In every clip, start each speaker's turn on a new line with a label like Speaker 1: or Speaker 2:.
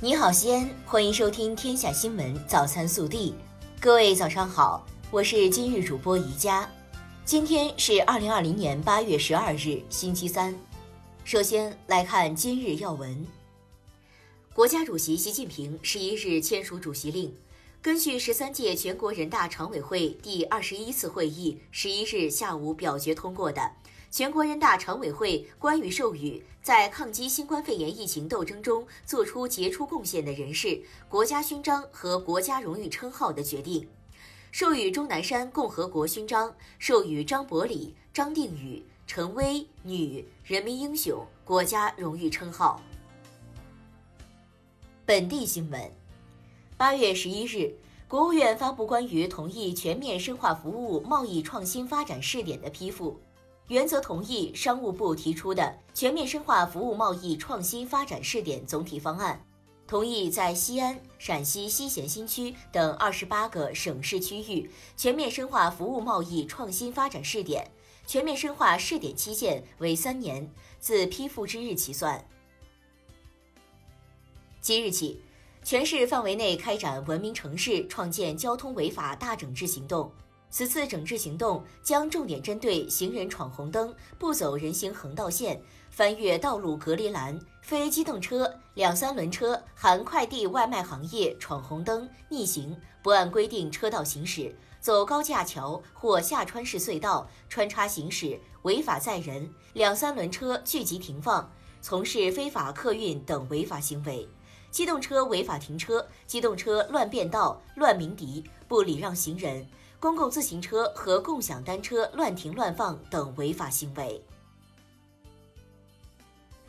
Speaker 1: 你好，西安，欢迎收听《天下新闻早餐速递》。各位早上好，我是今日主播宜佳。今天是二零二零年八月十二日，星期三。首先来看今日要闻。国家主席习近平十一日签署主席令，根据十三届全国人大常委会第二十一次会议十一日下午表决通过的。全国人大常委会关于授予在抗击新冠肺炎疫情斗争中作出杰出贡献的人士国家勋章和国家荣誉称号的决定，授予钟南山共和国勋章，授予张伯礼、张定宇、陈薇女人民英雄国家荣誉称号。本地新闻：八月十一日，国务院发布关于同意全面深化服务贸易创新发展试点的批复。原则同意商务部提出的全面深化服务贸易创新发展试点总体方案，同意在西安、陕西西咸新区等二十八个省市区域全面深化服务贸易创新发展试点，全面深化试点期限为三年，自批复之日起算。即日起，全市范围内开展文明城市创建交通违法大整治行动。此次整治行动将重点针对行人闯红灯、不走人行横道线、翻越道路隔离栏、非机动车、两三轮车含快递外卖行业闯红灯、逆行、不按规定车道行驶、走高架桥或下穿式隧道、穿插行驶、违法载人、两三轮车聚集停放、从事非法客运等违法行为；机动车违法停车、机动车乱变道、乱鸣笛、不礼让行人。公共自行车和共享单车乱停乱放等违法行为。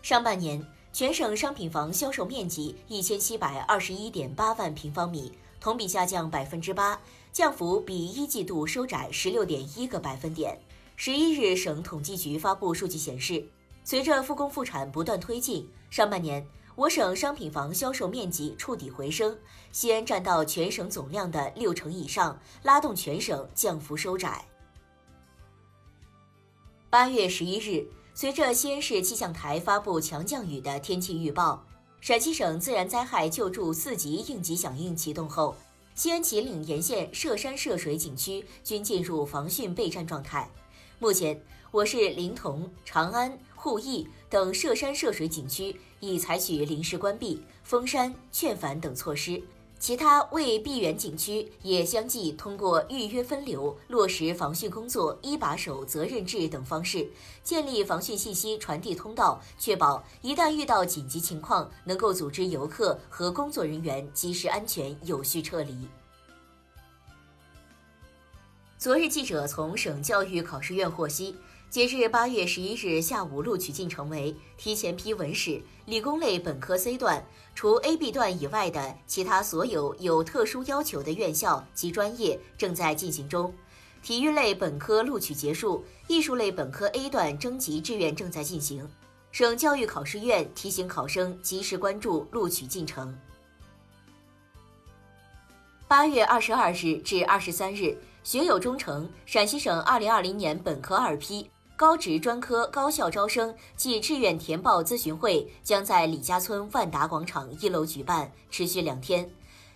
Speaker 1: 上半年，全省商品房销售面积一千七百二十一点八万平方米，同比下降百分之八，降幅比一季度收窄十六点一个百分点。十一日，省统计局发布数据显示，随着复工复产不断推进，上半年。我省商品房销售面积触底回升，西安占到全省总量的六成以上，拉动全省降幅收窄。八月十一日，随着西安市气象台发布强降雨的天气预报，陕西省自然灾害救助四级应急响应启动后，西安秦岭沿线涉山涉水景区均进入防汛备战状态。目前，我市临潼、长安、鄠邑等涉山涉水景区。已采取临时关闭、封山、劝返等措施，其他未闭园景区也相继通过预约分流、落实防汛工作一把手责任制等方式，建立防汛信息传递通道，确保一旦遇到紧急情况，能够组织游客和工作人员及时安全有序撤离。昨日，记者从省教育考试院获悉。截至八月十一日下午，录取进程为提前批文史、理工类本科 C 段，除 A、B 段以外的其他所有有特殊要求的院校及专业正在进行中。体育类本科录取结束，艺术类本科 A 段征集志愿正在进行。省教育考试院提醒考生及时关注录取进程。八月二十二日至二十三日，学有忠诚陕西省二零二零年本科二批。高职专科高校招生暨志愿填报咨询会将在李家村万达广场一楼举办，持续两天。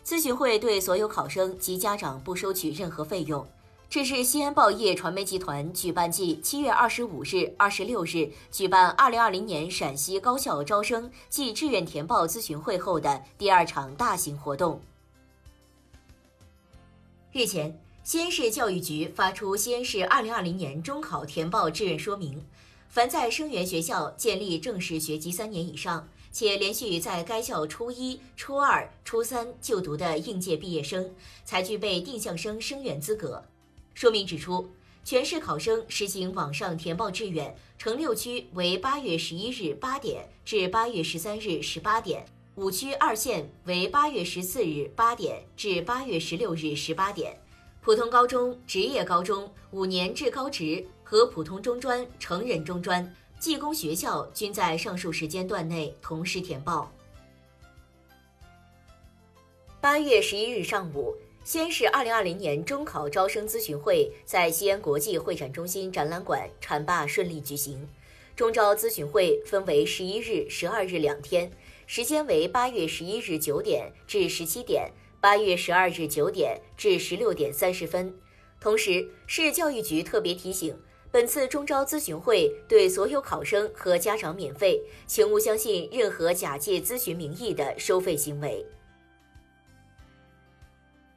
Speaker 1: 咨询会对所有考生及家长不收取任何费用。这是西安报业传媒集团举办继七月二十五日、二十六日举办二零二零年陕西高校招生暨志愿填报咨询会后的第二场大型活动。日前。西安市教育局发出西安市2020年中考填报志愿说明，凡在生源学校建立正式学籍三年以上，且连续在该校初一、初二、初三就读的应届毕业生，才具备定向生生源资格。说明指出，全市考生实行网上填报志愿，城六区为八月十一日八点至八月十三日十八点，五区二县为八月十四日八点至八月十六日十八点。普通高中、职业高中、五年制高职和普通中专、成人中专、技工学校均在上述时间段内同时填报。八月十一日上午，西安市二零二零年中考招生咨询会在西安国际会展中心展览馆浐灞顺利举行。中招咨询会分为十一日、十二日两天，时间为八月十一日九点至十七点，八月十二日九点至十六点三十分。同时，市教育局特别提醒，本次中招咨询会对所有考生和家长免费，请勿相信任何假借咨询名义的收费行为。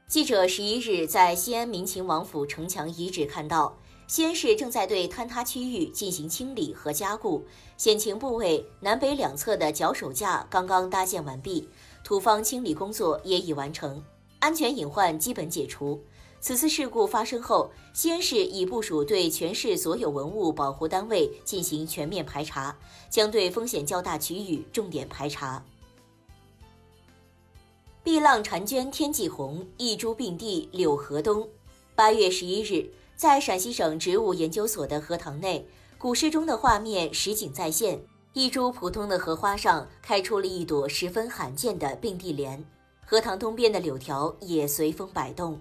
Speaker 1: 记者十一日在西安民勤王府城墙遗址看到。西安市正在对坍塌区域进行清理和加固，险情部位南北两侧的脚手架刚刚搭建完毕，土方清理工作也已完成，安全隐患基本解除。此次事故发生后，西安市已部署对全市所有文物保护单位进行全面排查，将对风险较大区域重点排查。碧浪婵娟天际红，一株并蒂柳河东。八月十一日。在陕西省植物研究所的荷塘内，古诗中的画面实景再现。一株普通的荷花上开出了一朵十分罕见的并蒂莲，荷塘东边的柳条也随风摆动。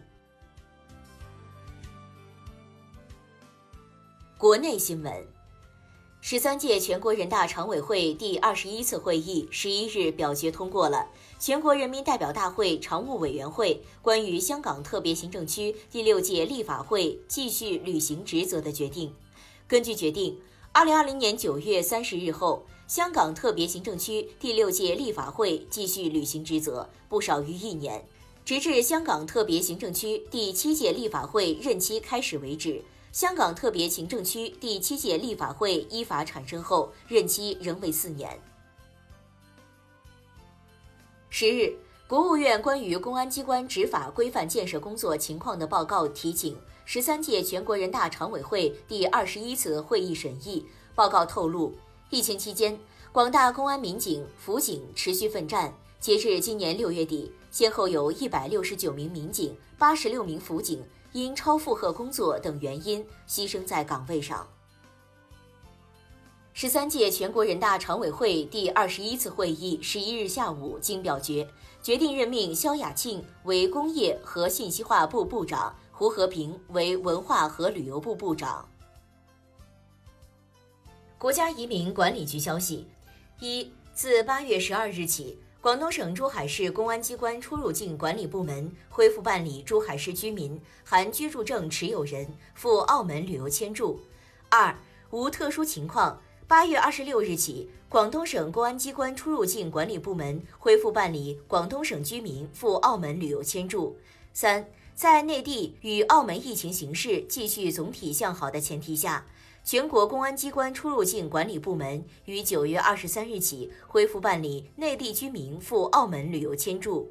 Speaker 1: 国内新闻。十三届全国人大常委会第二十一次会议十一日表决通过了全国人民代表大会常务委员会关于香港特别行政区第六届立法会继续履行职责的决定。根据决定，二零二零年九月三十日后，香港特别行政区第六届立法会继续履行职责不少于一年，直至香港特别行政区第七届立法会任期开始为止。香港特别行政区第七届立法会依法产生后，任期仍为四年。十日，国务院关于公安机关执法规范建设工作情况的报告提请十三届全国人大常委会第二十一次会议审议。报告透露，疫情期间，广大公安民警、辅警持续奋战，截至今年六月底，先后有一百六十九名民警、八十六名辅警。因超负荷工作等原因牺牲在岗位上。十三届全国人大常委会第二十一次会议十一日下午经表决，决定任命肖亚庆为工业和信息化部部长，胡和平为文化和旅游部部长。国家移民管理局消息：一，自八月十二日起。广东省珠海市公安机关出入境管理部门恢复办理珠海市居民含居住证持有人赴澳门旅游签注。二无特殊情况，八月二十六日起，广东省公安机关出入境管理部门恢复办理广东省居民赴澳门旅游签注。三在内地与澳门疫情形势继续总体向好的前提下。全国公安机关出入境管理部门于九月二十三日起恢复办理内地居民赴澳门旅游签注。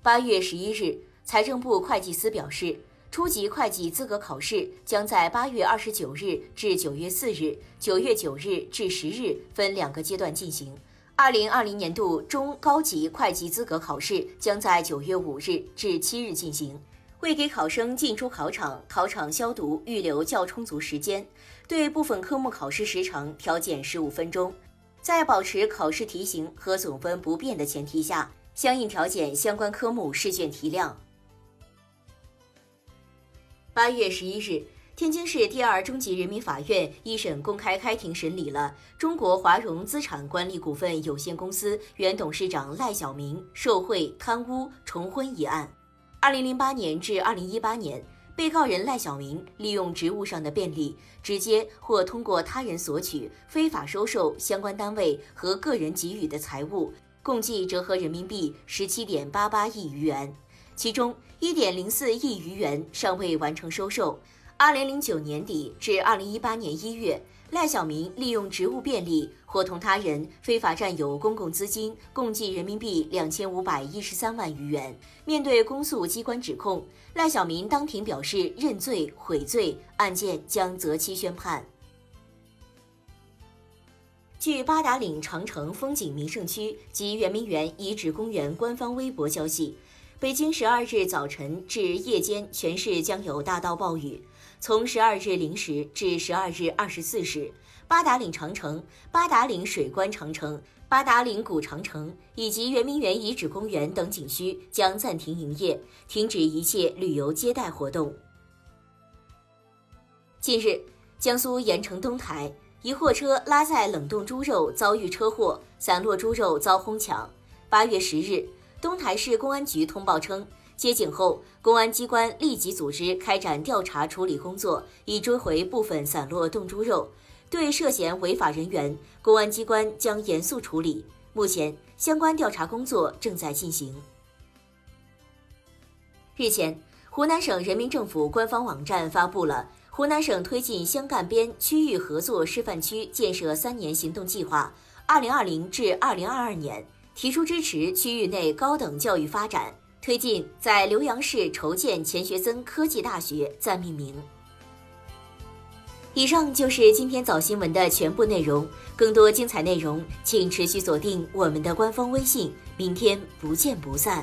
Speaker 1: 八月十一日，财政部会计司表示，初级会计资格考试将在八月二十九日至九月四日、九月九日至十日分两个阶段进行。二零二零年度中高级会计资格考试将在九月五日至七日进行。为给考生进出考场、考场消毒预留较充足时间，对部分科目考试时长调减十五分钟，在保持考试题型和总分不变的前提下，相应调减相关科目试卷题量。八月十一日，天津市第二中级人民法院一审公开开庭审理了中国华融资产管理股份有限公司原董事长赖小民受贿、贪污、重婚一案。二零零八年至二零一八年，被告人赖小民利用职务上的便利，直接或通过他人索取、非法收受相关单位和个人给予的财物，共计折合人民币十七点八八亿余元，其中一点零四亿余元尚未完成收受。二零零九年底至二零一八年一月。赖小民利用职务便利伙同他人非法占有公共资金，共计人民币两千五百一十三万余元。面对公诉机关指控，赖小民当庭表示认罪悔罪，案件将择期宣判。据八达岭长城风景名胜区及圆明园遗址公园官方微博消息，北京十二日早晨至夜间全市将有大到暴雨。从十二日零时至十二日二十四时，八达岭长城、八达岭水关长城、八达岭古长城以及圆明园遗址公园等景区将暂停营业，停止一切旅游接待活动。近日，江苏盐城东台一货车拉载冷冻猪肉遭遇车祸，散落猪肉遭哄抢。八月十日，东台市公安局通报称，接警后，公安机关立即组织开展调查处理工作，已追回部分散落冻猪肉。对涉嫌违法人员，公安机关将严肃处理。目前，相关调查工作正在进行。日前，湖南省人民政府官方网站发布了。湖南省推进湘赣边区域合作示范区建设三年行动计划（二零二零至二零二二年），提出支持区域内高等教育发展，推进在浏阳市筹建钱学森科技大学暂命名。以上就是今天早新闻的全部内容，更多精彩内容请持续锁定我们的官方微信，明天不见不散。